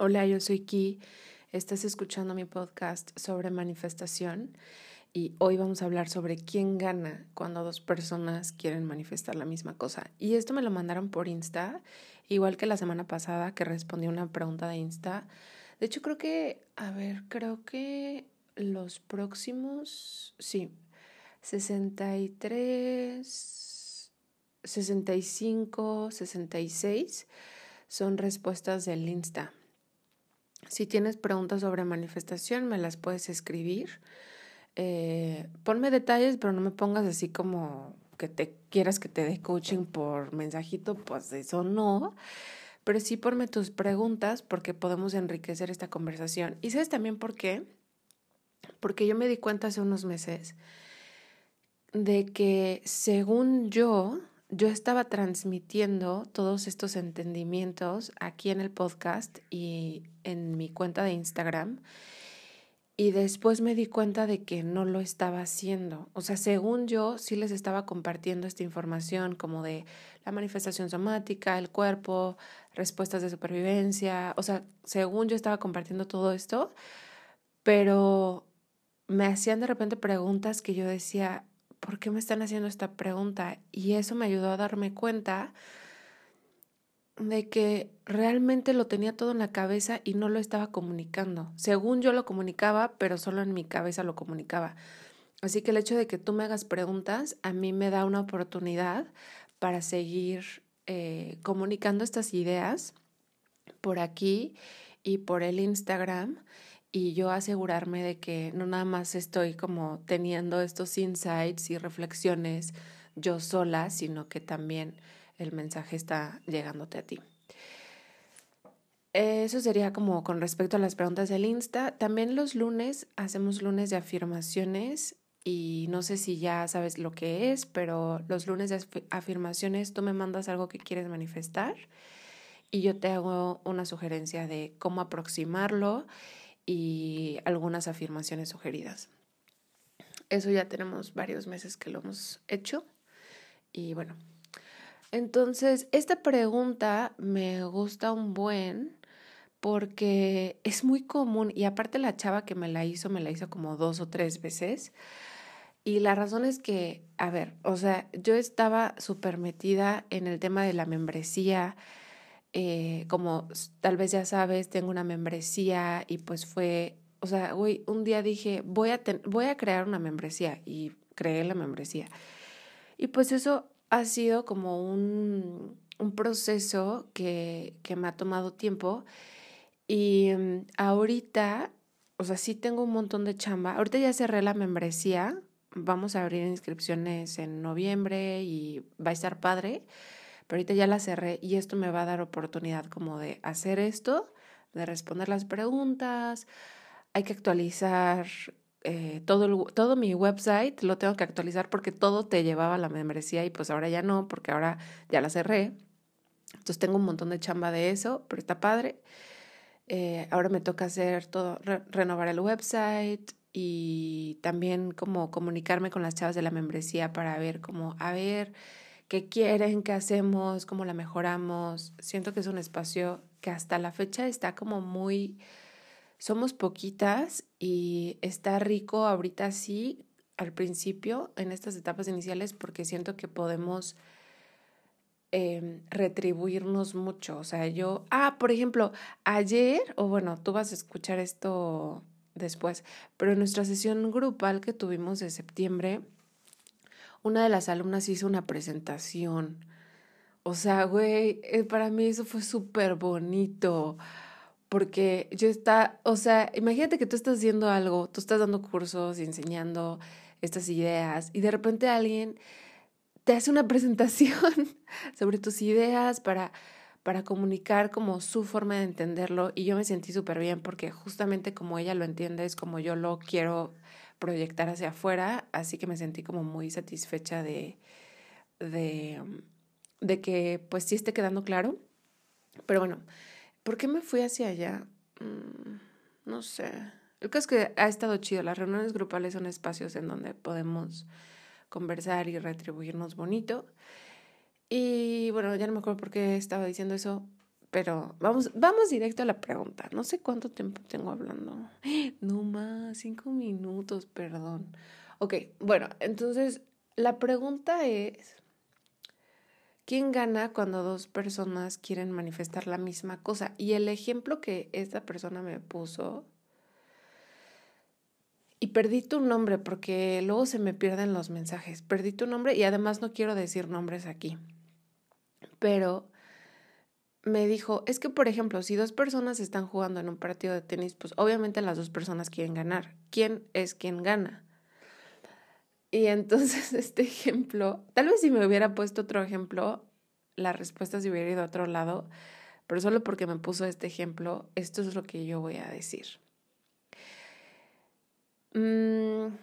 Hola, yo soy Ki. Estás escuchando mi podcast sobre manifestación y hoy vamos a hablar sobre quién gana cuando dos personas quieren manifestar la misma cosa. Y esto me lo mandaron por Insta, igual que la semana pasada que respondí una pregunta de Insta. De hecho, creo que, a ver, creo que los próximos, sí, 63, 65, 66 son respuestas del Insta. Si tienes preguntas sobre manifestación, me las puedes escribir. Eh, ponme detalles, pero no me pongas así como que te quieras que te dé coaching por mensajito, pues eso no. Pero sí ponme tus preguntas porque podemos enriquecer esta conversación. ¿Y sabes también por qué? Porque yo me di cuenta hace unos meses de que según yo, yo estaba transmitiendo todos estos entendimientos aquí en el podcast y en mi cuenta de Instagram. Y después me di cuenta de que no lo estaba haciendo. O sea, según yo, sí les estaba compartiendo esta información como de la manifestación somática, el cuerpo, respuestas de supervivencia. O sea, según yo estaba compartiendo todo esto, pero me hacían de repente preguntas que yo decía, ¿por qué me están haciendo esta pregunta? Y eso me ayudó a darme cuenta de que realmente lo tenía todo en la cabeza y no lo estaba comunicando. Según yo lo comunicaba, pero solo en mi cabeza lo comunicaba. Así que el hecho de que tú me hagas preguntas a mí me da una oportunidad para seguir eh, comunicando estas ideas por aquí y por el Instagram y yo asegurarme de que no nada más estoy como teniendo estos insights y reflexiones yo sola, sino que también el mensaje está llegándote a ti. Eso sería como con respecto a las preguntas del Insta. También los lunes hacemos lunes de afirmaciones y no sé si ya sabes lo que es, pero los lunes de afirmaciones tú me mandas algo que quieres manifestar y yo te hago una sugerencia de cómo aproximarlo y algunas afirmaciones sugeridas. Eso ya tenemos varios meses que lo hemos hecho. Y bueno, entonces esta pregunta me gusta un buen porque es muy común y aparte la chava que me la hizo, me la hizo como dos o tres veces. Y la razón es que, a ver, o sea, yo estaba súper metida en el tema de la membresía, eh, como tal vez ya sabes, tengo una membresía y pues fue, o sea, güey, un día dije, voy a, voy a crear una membresía y creé la membresía. Y pues eso ha sido como un, un proceso que, que, me ha tomado tiempo y mm, ahorita, o sea, sí tengo un montón de chamba. Ahorita ya cerré la membresía, vamos a abrir inscripciones en noviembre y va a estar padre pero ahorita ya la cerré y esto me va a dar oportunidad como de hacer esto, de responder las preguntas, hay que actualizar eh, todo, todo mi website, lo tengo que actualizar porque todo te llevaba a la membresía y pues ahora ya no, porque ahora ya la cerré. Entonces tengo un montón de chamba de eso, pero está padre. Eh, ahora me toca hacer todo, renovar el website y también como comunicarme con las chavas de la membresía para ver cómo, a ver, qué quieren, qué hacemos, cómo la mejoramos. Siento que es un espacio que hasta la fecha está como muy, somos poquitas y está rico ahorita sí, al principio, en estas etapas iniciales, porque siento que podemos em, retribuirnos mucho. O sea, yo, ah, por ejemplo, ayer, o bueno, tú vas a escuchar esto después, pero en nuestra sesión grupal que tuvimos de septiembre, una de las alumnas hizo una presentación. O sea, güey, eh, para mí eso fue súper bonito. Porque yo está, o sea, imagínate que tú estás haciendo algo, tú estás dando cursos y enseñando estas ideas y de repente alguien te hace una presentación sobre tus ideas para, para comunicar como su forma de entenderlo y yo me sentí súper bien porque justamente como ella lo entiende es como yo lo quiero proyectar hacia afuera, así que me sentí como muy satisfecha de, de, que pues sí esté quedando claro. Pero bueno, ¿por qué me fui hacia allá? Mm, no sé. El caso es que ha estado chido. Las reuniones grupales son espacios en donde podemos conversar y retribuirnos bonito. Y bueno, ya no me acuerdo por qué estaba diciendo eso, pero vamos, vamos directo a la pregunta. No sé cuánto tiempo tengo hablando. No más, cinco minutos, perdón. Ok, bueno, entonces la pregunta es, ¿quién gana cuando dos personas quieren manifestar la misma cosa? Y el ejemplo que esta persona me puso, y perdí tu nombre porque luego se me pierden los mensajes, perdí tu nombre y además no quiero decir nombres aquí, pero me dijo, es que por ejemplo, si dos personas están jugando en un partido de tenis, pues obviamente las dos personas quieren ganar. ¿Quién es quien gana? Y entonces este ejemplo, tal vez si me hubiera puesto otro ejemplo, la respuesta se hubiera ido a otro lado, pero solo porque me puso este ejemplo, esto es lo que yo voy a decir. Mm,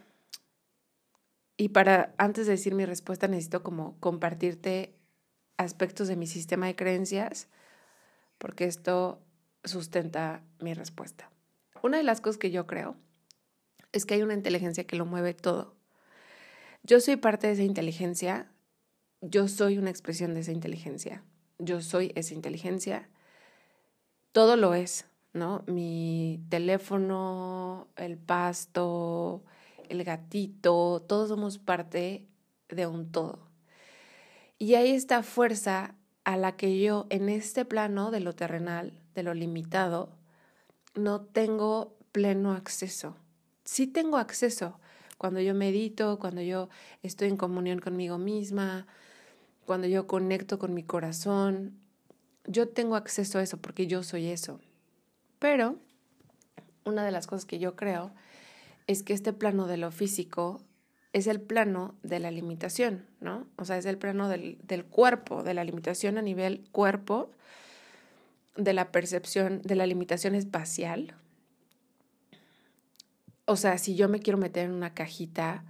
y para, antes de decir mi respuesta, necesito como compartirte aspectos de mi sistema de creencias porque esto sustenta mi respuesta. Una de las cosas que yo creo es que hay una inteligencia que lo mueve todo. Yo soy parte de esa inteligencia, yo soy una expresión de esa inteligencia, yo soy esa inteligencia, todo lo es, ¿no? Mi teléfono, el pasto, el gatito, todos somos parte de un todo. Y hay esta fuerza a la que yo en este plano de lo terrenal, de lo limitado, no tengo pleno acceso. Sí tengo acceso cuando yo medito, cuando yo estoy en comunión conmigo misma, cuando yo conecto con mi corazón. Yo tengo acceso a eso porque yo soy eso. Pero una de las cosas que yo creo es que este plano de lo físico es el plano de la limitación, ¿no? O sea, es el plano del, cuerpo, de la limitación a nivel cuerpo, de la percepción, de la limitación espacial. O sea, si yo me quiero meter en una cajita,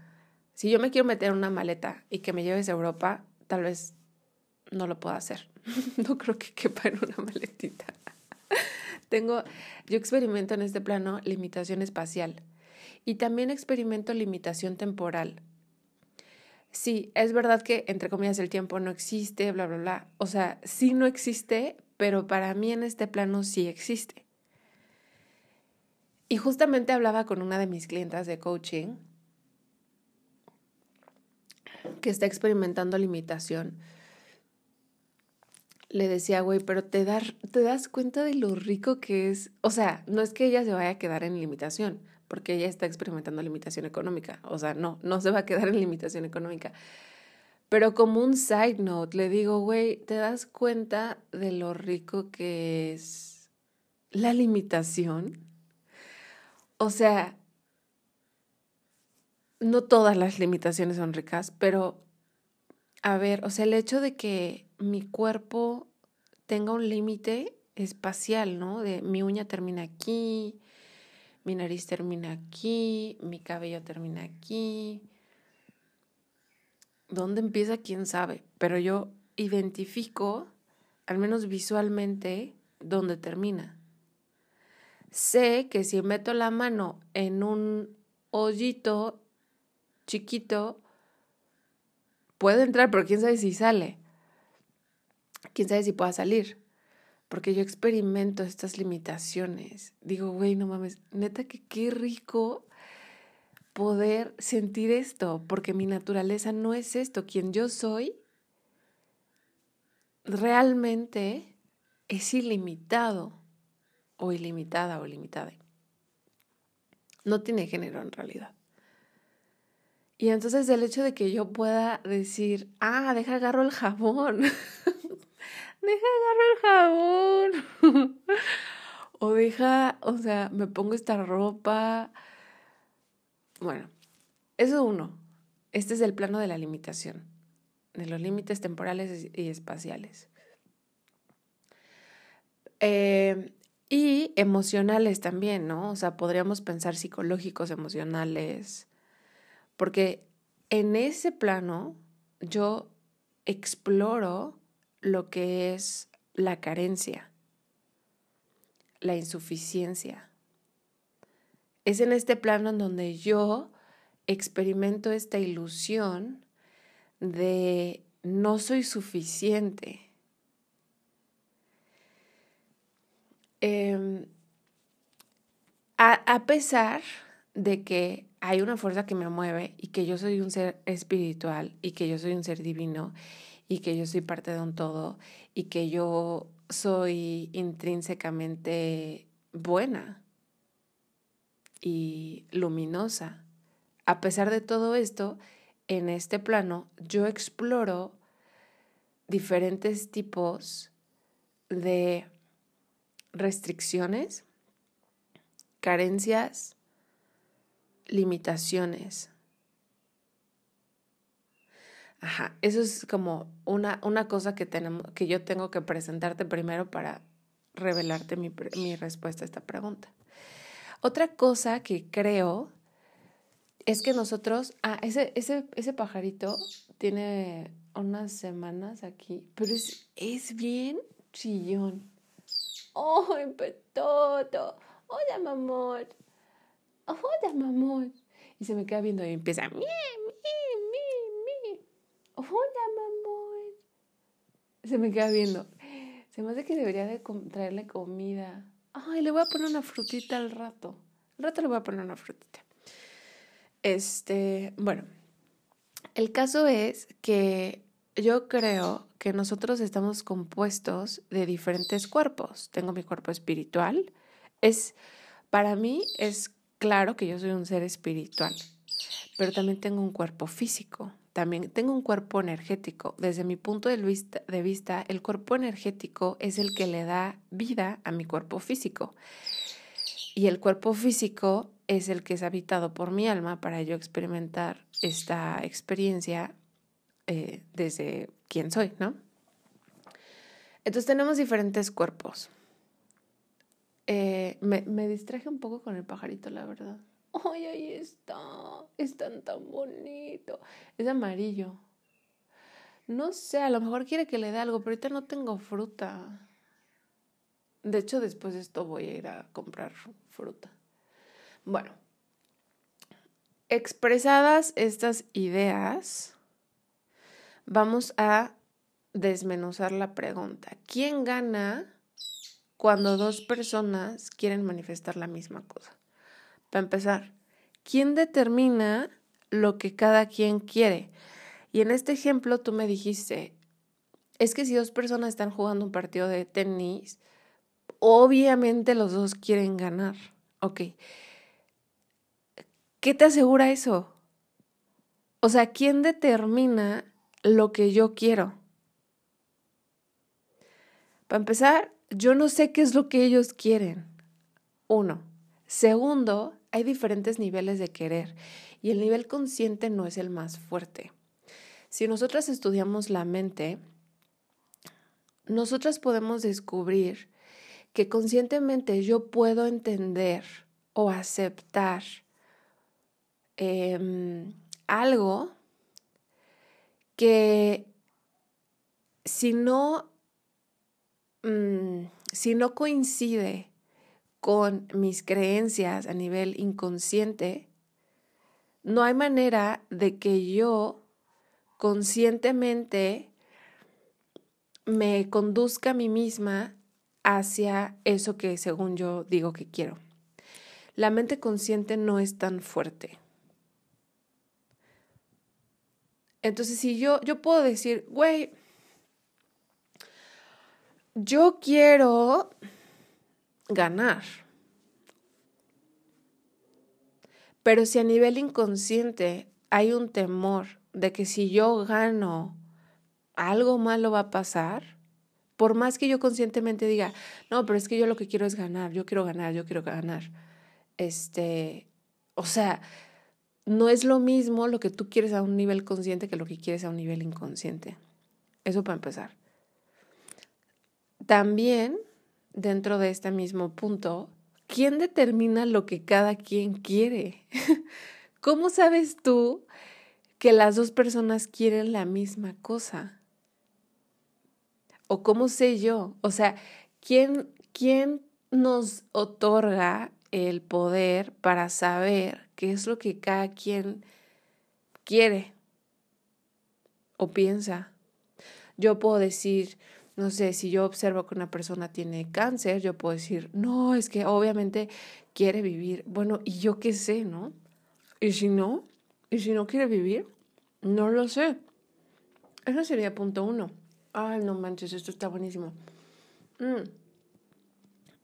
si yo me quiero meter en una maleta y que me lleves a Europa, tal vez no lo puedo hacer. no creo que quepa en una maletita. Tengo, yo experimento en este plano limitación espacial y también experimento limitación temporal. Sí, es verdad que, entre comillas, el tiempo no existe, bla, bla, bla. O sea, sí no existe, pero para mí en este plano sí existe. Y justamente hablaba con una de mis clientas de coaching que está experimentando limitación. Le decía, güey, pero te, te das cuenta de lo rico que es. O sea, no es que ella se vaya a quedar en limitación, porque ella está experimentando limitación económica. O sea, no, no se va a quedar en limitación económica. Pero como un side note, le digo, güey, ¿te das cuenta de lo rico que es la limitación? O sea, no todas las limitaciones son ricas, pero a ver, o sea, el hecho de que mi cuerpo tenga un límite espacial, ¿no? De mi uña termina aquí, mi nariz termina aquí, mi cabello termina aquí. ¿Dónde empieza? ¿Quién sabe? Pero yo identifico, al menos visualmente, dónde termina. Sé que si meto la mano en un hoyito chiquito, puede entrar, pero quién sabe si sale. Quién sabe si pueda salir porque yo experimento estas limitaciones. Digo, güey, no mames, neta que qué rico poder sentir esto, porque mi naturaleza no es esto. Quien yo soy realmente es ilimitado o ilimitada o limitada. No tiene género en realidad. Y entonces el hecho de que yo pueda decir, ah, deja agarro el jabón. deja agarrar el jabón. o deja, o sea, me pongo esta ropa. Bueno, eso uno. Este es el plano de la limitación, de los límites temporales y espaciales. Eh, y emocionales también, ¿no? O sea, podríamos pensar psicológicos, emocionales, porque en ese plano yo exploro lo que es la carencia, la insuficiencia. Es en este plano en donde yo experimento esta ilusión de no soy suficiente. Em, a, pesar de que hay una fuerza que me mueve y que yo soy un ser espiritual y que yo soy un ser divino y que yo soy parte de un todo y que yo soy intrínsecamente buena y luminosa. A pesar de todo esto, en este plano yo exploro diferentes tipos de restricciones, carencias, limitaciones. Ajá, eso es como una, una cosa que, tenemos, que yo tengo que presentarte primero para revelarte mi, mi respuesta a esta pregunta. Otra cosa que creo es que nosotros, ah, ese, ese, ese pajarito tiene unas semanas aquí, pero es, es bien chillón. ¡Ay, petoto! ¡Hola, mamor! ¡Hola, mamor! Y se me queda viendo y empieza, ¡mi, mi, mi, mi! ¡Hola, mamor! Se me queda viendo. Se me hace que debería de traerle comida. Ay, le voy a poner una frutita al rato. Al rato le voy a poner una frutita. Este, bueno, el caso es que yo creo que nosotros estamos compuestos de diferentes cuerpos. Tengo mi cuerpo espiritual. Es, para mí es claro que yo soy un ser espiritual, pero también tengo un cuerpo físico. También tengo un cuerpo energético. Desde mi punto de vista, el cuerpo energético es el que le da vida a mi cuerpo físico. Y el cuerpo físico es el que es habitado por mi alma para yo experimentar esta experiencia eh, desde quién soy, ¿no? Entonces tenemos diferentes cuerpos. Eh, me, me, distraje un poco con el pajarito, la verdad. ¡Ay, ahí está! Es tan, tan bonito. Es amarillo. No sé, a lo mejor quiere que le dé algo, pero ahorita no tengo fruta. De hecho, después de esto voy a ir a comprar fruta. Bueno, expresadas estas ideas, vamos a desmenuzar la pregunta. ¿Quién gana cuando dos personas quieren manifestar la misma cosa? Para empezar, ¿quién determina lo que cada quien quiere? Y en este ejemplo tú me dijiste, es que si dos personas están jugando un partido de tenis, obviamente los dos quieren ganar. Ok. ¿Qué te asegura eso? O sea, ¿quién determina lo que yo quiero? Para empezar, yo no sé qué es lo que ellos quieren. Uno. Segundo, hay diferentes niveles de querer y el nivel consciente no es el más fuerte. Si nosotras estudiamos la mente, nosotras podemos descubrir que conscientemente yo puedo entender o aceptar em, algo que si no, mm, si no coincide con mis creencias a nivel inconsciente, no hay manera de que yo conscientemente me conduzca a mí misma hacia eso que según yo digo que quiero. La mente consciente no es tan fuerte. Entonces, si yo, yo puedo decir, güey, yo quiero ganar. Pero si a nivel inconsciente hay un temor de que si yo gano, algo malo va a pasar, por más que yo conscientemente diga, no, pero es que yo lo que quiero es ganar, yo quiero ganar, yo quiero ganar. Este, o sea, no es lo mismo lo que tú quieres a un nivel consciente que lo que quieres a un nivel inconsciente. Eso para empezar. También, dentro de este mismo punto, ¿quién determina lo que cada quien quiere? ¿Cómo sabes tú que las dos personas quieren la misma cosa? ¿O cómo sé yo? O sea, ¿quién, quién nos otorga el poder para saber qué es lo que cada quien quiere o piensa? Yo puedo decir, no sé, si yo observo que una persona tiene cáncer, yo puedo decir, no, es que obviamente quiere vivir. Bueno, ¿y yo qué sé, no? ¿Y si no? ¿Y si no quiere vivir? No lo sé. Eso sería punto uno. Ay, no manches, esto está buenísimo. Mm.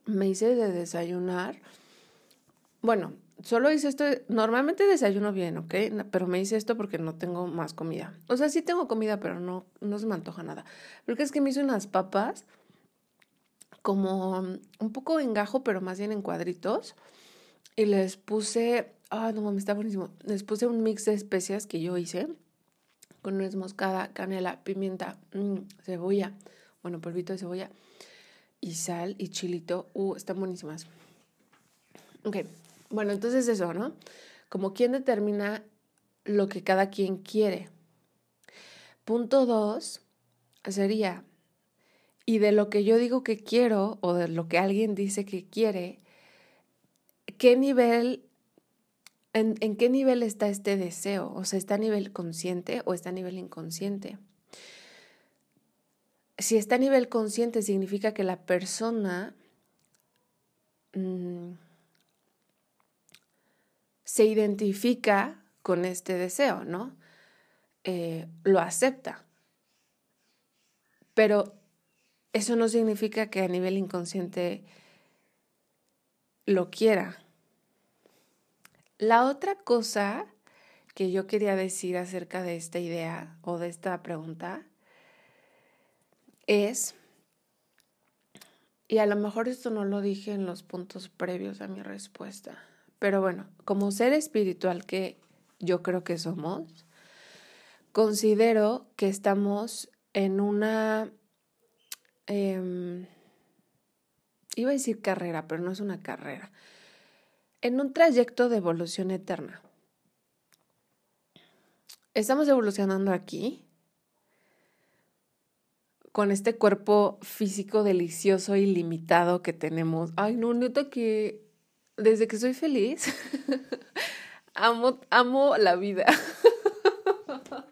Me hice de desayunar. Bueno, solo hice esto. Normalmente desayuno bien, ¿ok? Pero me hice esto porque no tengo más comida. O sea, sí tengo comida, pero no, no se me antoja nada. Porque es que me hice unas papas como un poco en gajo, pero más bien en cuadritos. Y les puse. Ah, no mames, está buenísimo. Les puse un mix de especias que yo hice con nuez moscada, canela, pimienta, mm, cebolla, bueno, polvito de cebolla y sal y chilito. Uh, están buenísimas. Ok, bueno, entonces eso, ¿no? Como quién determina lo que cada quien quiere. Punto dos sería, y de lo que yo digo que quiero o de lo que alguien dice que quiere, ¿qué nivel ¿En, qué nivel está este deseo? O sea, ¿está a nivel consciente o está a nivel inconsciente? Si está a nivel consciente, significa que la persona mm, se identifica con este deseo, ¿no? Eh, lo acepta. Pero eso no significa que a nivel inconsciente lo quiera. La otra cosa que yo quería decir acerca de esta idea o de esta pregunta es, y a lo mejor esto no lo dije en los puntos previos a mi respuesta, pero bueno, como ser espiritual que yo creo que somos, considero que estamos en una, em, iba a decir carrera, pero no es una carrera en un trayecto de evolución eterna. Estamos evolucionando aquí con este cuerpo físico delicioso y limitado que tenemos. Ay, no, neta que desde que soy feliz, amo, amo la vida.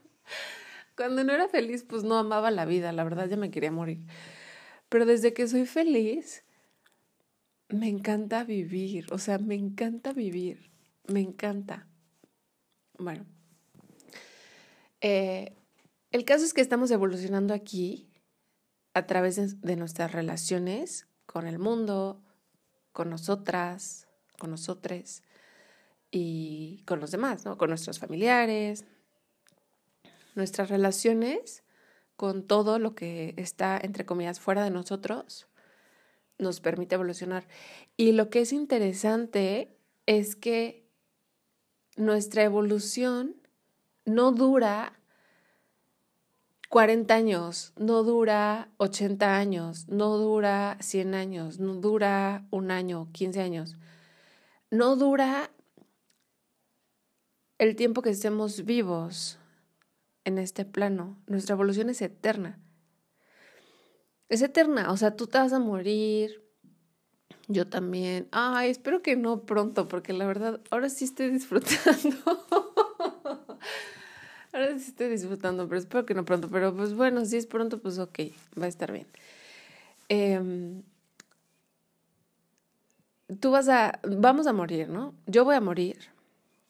Cuando no era feliz, pues no amaba la vida, la verdad ya me quería morir. Pero desde que soy feliz, me encanta vivir, o sea, me encanta vivir, me encanta. Bueno, eh, el caso es que estamos evolucionando aquí a través de, nuestras relaciones con el mundo, con nosotras, con nosotros y con los demás, ¿no? Con nuestros familiares, nuestras relaciones con todo lo que está, entre comillas, fuera de nosotros nos permite evolucionar. Y lo que es interesante es que nuestra evolución no dura 40 años, no dura 80 años, no dura 100 años, no dura un año, 15 años. No dura el tiempo que estemos vivos en este plano. Nuestra evolución es eterna es eterna, o sea, tú te vas a morir, yo también. Ay, espero que no pronto, porque la verdad, ahora sí estoy disfrutando. ahora sí estoy disfrutando, pero espero que no pronto. Pero pues bueno, si es pronto, pues ok, va a estar bien. Em, tú vas a, vamos a morir, ¿no? Yo voy a morir.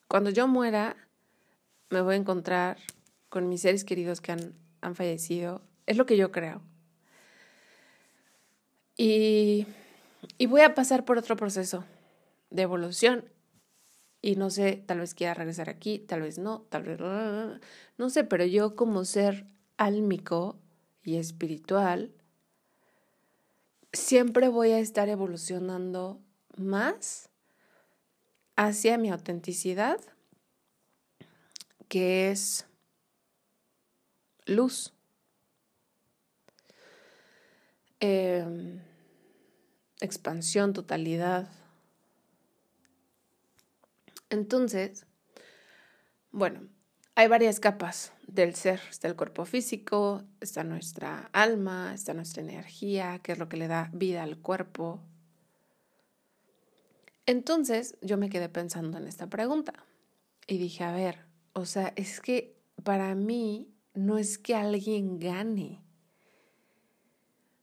Cuando yo muera, me voy a encontrar con mis seres queridos que han, han fallecido. Es lo que yo creo. Y, voy a pasar por otro proceso de evolución. Y no sé, tal vez quiera regresar aquí, tal vez no, tal vez no sé, pero yo como ser álmico y espiritual, siempre voy a estar evolucionando más hacia mi autenticidad, que es luz. Eh, expansión, totalidad. Entonces, bueno, hay varias capas del ser. Está el cuerpo físico, está nuestra alma, está nuestra energía, que es lo que le da vida al cuerpo. Entonces yo me quedé pensando en esta pregunta y dije, a ver, o sea, es que para mí no es que alguien gane.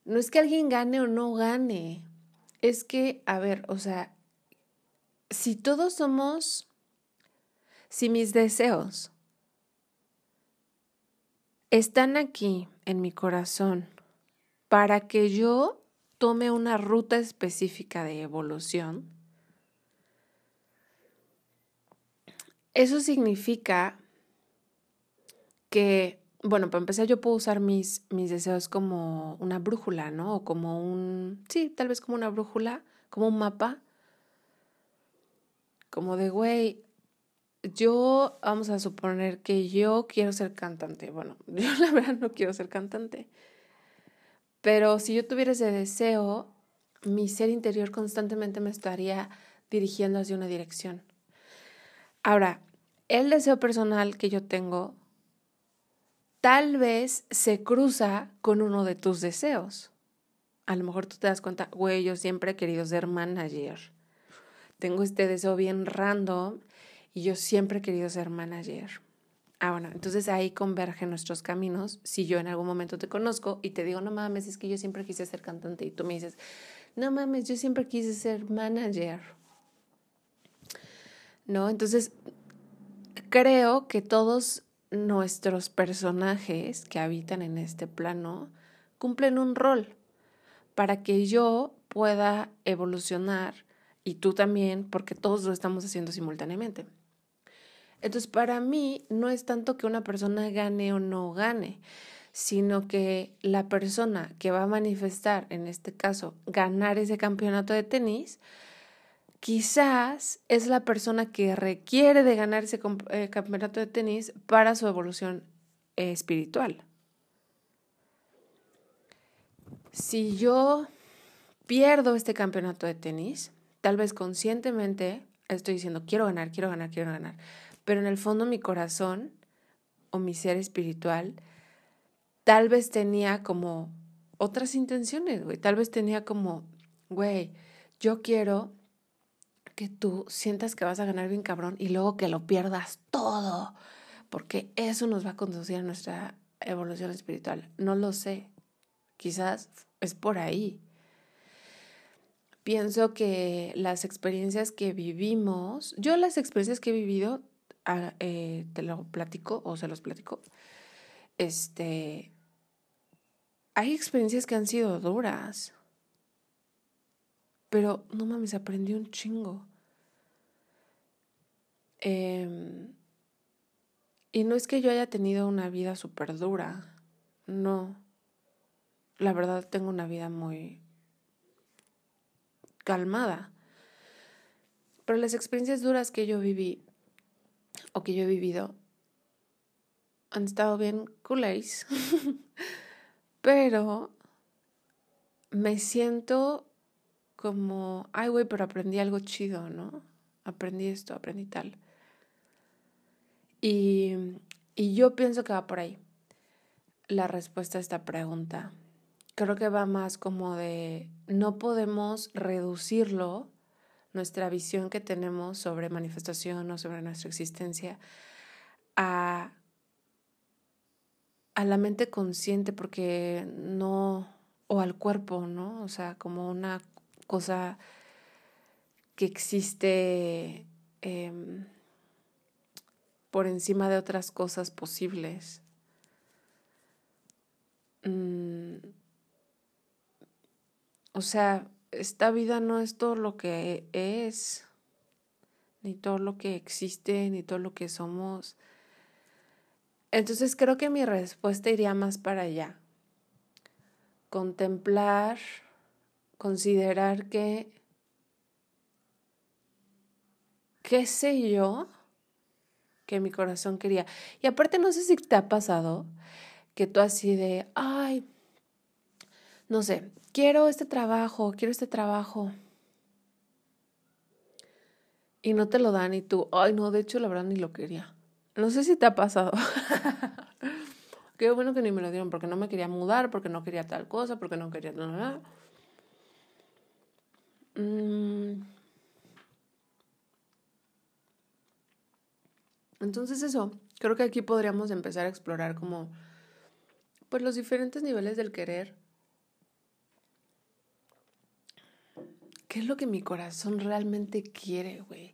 no es que alguien gane o no gane, es que, a ver, o sea, si todos somos, si mis deseos están aquí en mi corazón para que yo tome una ruta específica de evolución, eso significa que, bueno, para empezar yo puedo usar mis, mis deseos como una brújula, ¿no? O como un, sí, tal vez como una brújula, como un mapa, como de, güey, yo, vamos a suponer que yo quiero ser cantante. Bueno, yo la verdad no quiero ser cantante. Pero si yo tuviera ese deseo, mi ser interior constantemente me estaría dirigiendo hacia una dirección. Ahora, el deseo personal que yo tengo tal vez se cruza con uno de tus deseos. A lo mejor tú te das cuenta, güey, yo siempre he querido ser manager. Tengo este deseo bien random y yo siempre he querido ser manager. Ah, bueno, entonces ahí convergen nuestros caminos. Si yo en algún momento te conozco y te digo, no mames, es que yo siempre quise ser cantante y tú me dices, no mames, yo siempre quise ser manager. ¿No? Entonces, creo que todos nuestros personajes que habitan en este plano cumplen un rol para que yo pueda evolucionar y tú también, porque todos lo estamos haciendo simultáneamente. Entonces, para mí no es tanto que una persona gane o no gane, sino que la persona que va a manifestar, en este caso, ganar ese campeonato de tenis, quizás es la persona que requiere de ganar ese eh, campeonato de tenis para su evolución espiritual. Si yo pierdo este campeonato de tenis, tal vez conscientemente estoy diciendo, quiero ganar, quiero ganar, quiero ganar pero en el fondo mi corazón o mi ser espiritual tal vez tenía como otras intenciones, güey. Tal vez tenía como, güey, yo quiero que tú sientas que vas a ganar bien cabrón y luego que lo pierdas todo, porque eso nos va a conducir a nuestra evolución espiritual. No lo sé. Quizás es por ahí. Pienso que las experiencias que vivimos, yo las experiencias que he vivido eh, te lo platico o se los platico. Este, hay experiencias que han sido duras, pero no mames, aprendí un chingo. Em, y no es que yo haya tenido una vida súper dura, no. La verdad tengo una vida muy calmada. Pero las experiencias duras que yo viví o que yo he vivido han estado bien culés, pero me siento como, ay, güey, pero aprendí algo chido, ¿no? Aprendí esto, aprendí tal. Y, y yo pienso que va por ahí la respuesta a esta pregunta. Creo que va más como de, no podemos reducirlo nuestra visión que tenemos sobre manifestación o sobre nuestra existencia a, a la mente consciente porque no, o al cuerpo, ¿no? O sea, como una cosa que existe em, por encima de otras cosas posibles. Mm, o sea, esta vida no es todo lo que es, ni todo lo que existe, ni todo lo que somos. Entonces creo que mi respuesta iría más para allá. Contemplar, considerar que, qué sé yo, que mi corazón quería. Y aparte no sé si te ha pasado que tú así de, ay, no sé, quiero este trabajo, quiero este trabajo. Y no te lo dan y tú, ay no, de hecho la verdad ni lo quería. No sé si te ha pasado. Qué bueno que ni me lo dieron porque no me quería mudar, porque no quería tal cosa, porque no quería nada. Mm. Entonces eso, creo que aquí podríamos empezar a explorar como pues los diferentes niveles del querer. ¿Qué es lo que mi corazón realmente quiere, güey?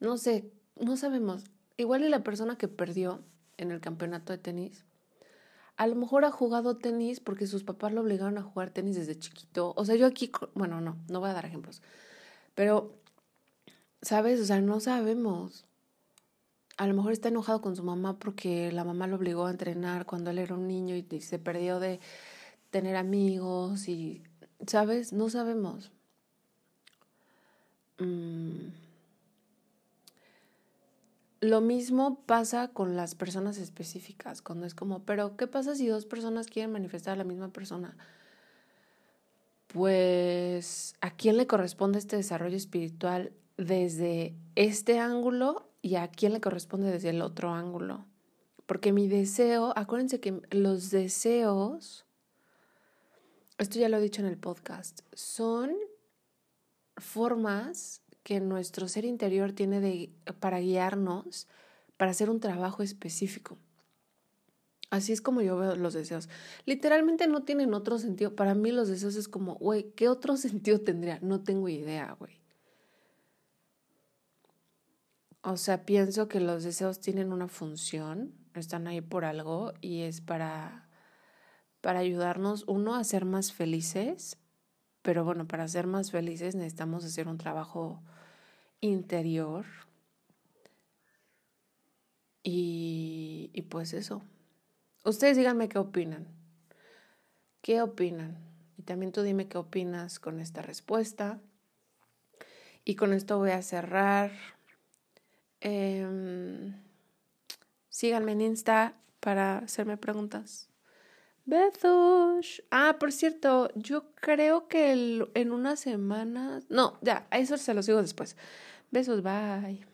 No sé, no sabemos. Igual y la persona que perdió en el campeonato de tenis a lo mejor ha jugado tenis porque sus papás lo obligaron a jugar tenis desde chiquito. O sea, yo aquí, bueno, no, no voy a dar ejemplos. Pero, ¿sabes? O sea, no sabemos. A lo mejor está enojado con su mamá porque la mamá lo obligó a entrenar cuando él era un niño y se perdió de tener amigos y, ¿sabes? No sabemos. Mm. Lo mismo pasa con las personas específicas, cuando es como, pero ¿qué pasa si dos personas quieren manifestar a la misma persona? Pues, ¿a quién le corresponde este desarrollo espiritual desde este ángulo y a quién le corresponde desde el otro ángulo? Porque mi deseo, acuérdense que los deseos, esto ya lo he dicho en el podcast, son formas que nuestro ser interior tiene de, para guiarnos, para hacer un trabajo específico. Así es como yo veo los deseos. Literalmente no tienen otro sentido. Para mí los deseos es como, güey, ¿qué otro sentido tendría? No tengo idea, güey. O sea, pienso que los deseos tienen una función, están ahí por algo y es para, para ayudarnos, uno, a ser más felices, pero bueno, para ser más felices necesitamos hacer un trabajo interior. Y, y pues eso. Ustedes díganme qué opinan. ¿Qué opinan? Y también tú dime qué opinas con esta respuesta. Y con esto voy a cerrar. Eh, síganme en Insta para hacerme preguntas. Besos. Ah, por cierto, yo creo que en una semana. No, ya, eso se lo sigo después. Besos, bye.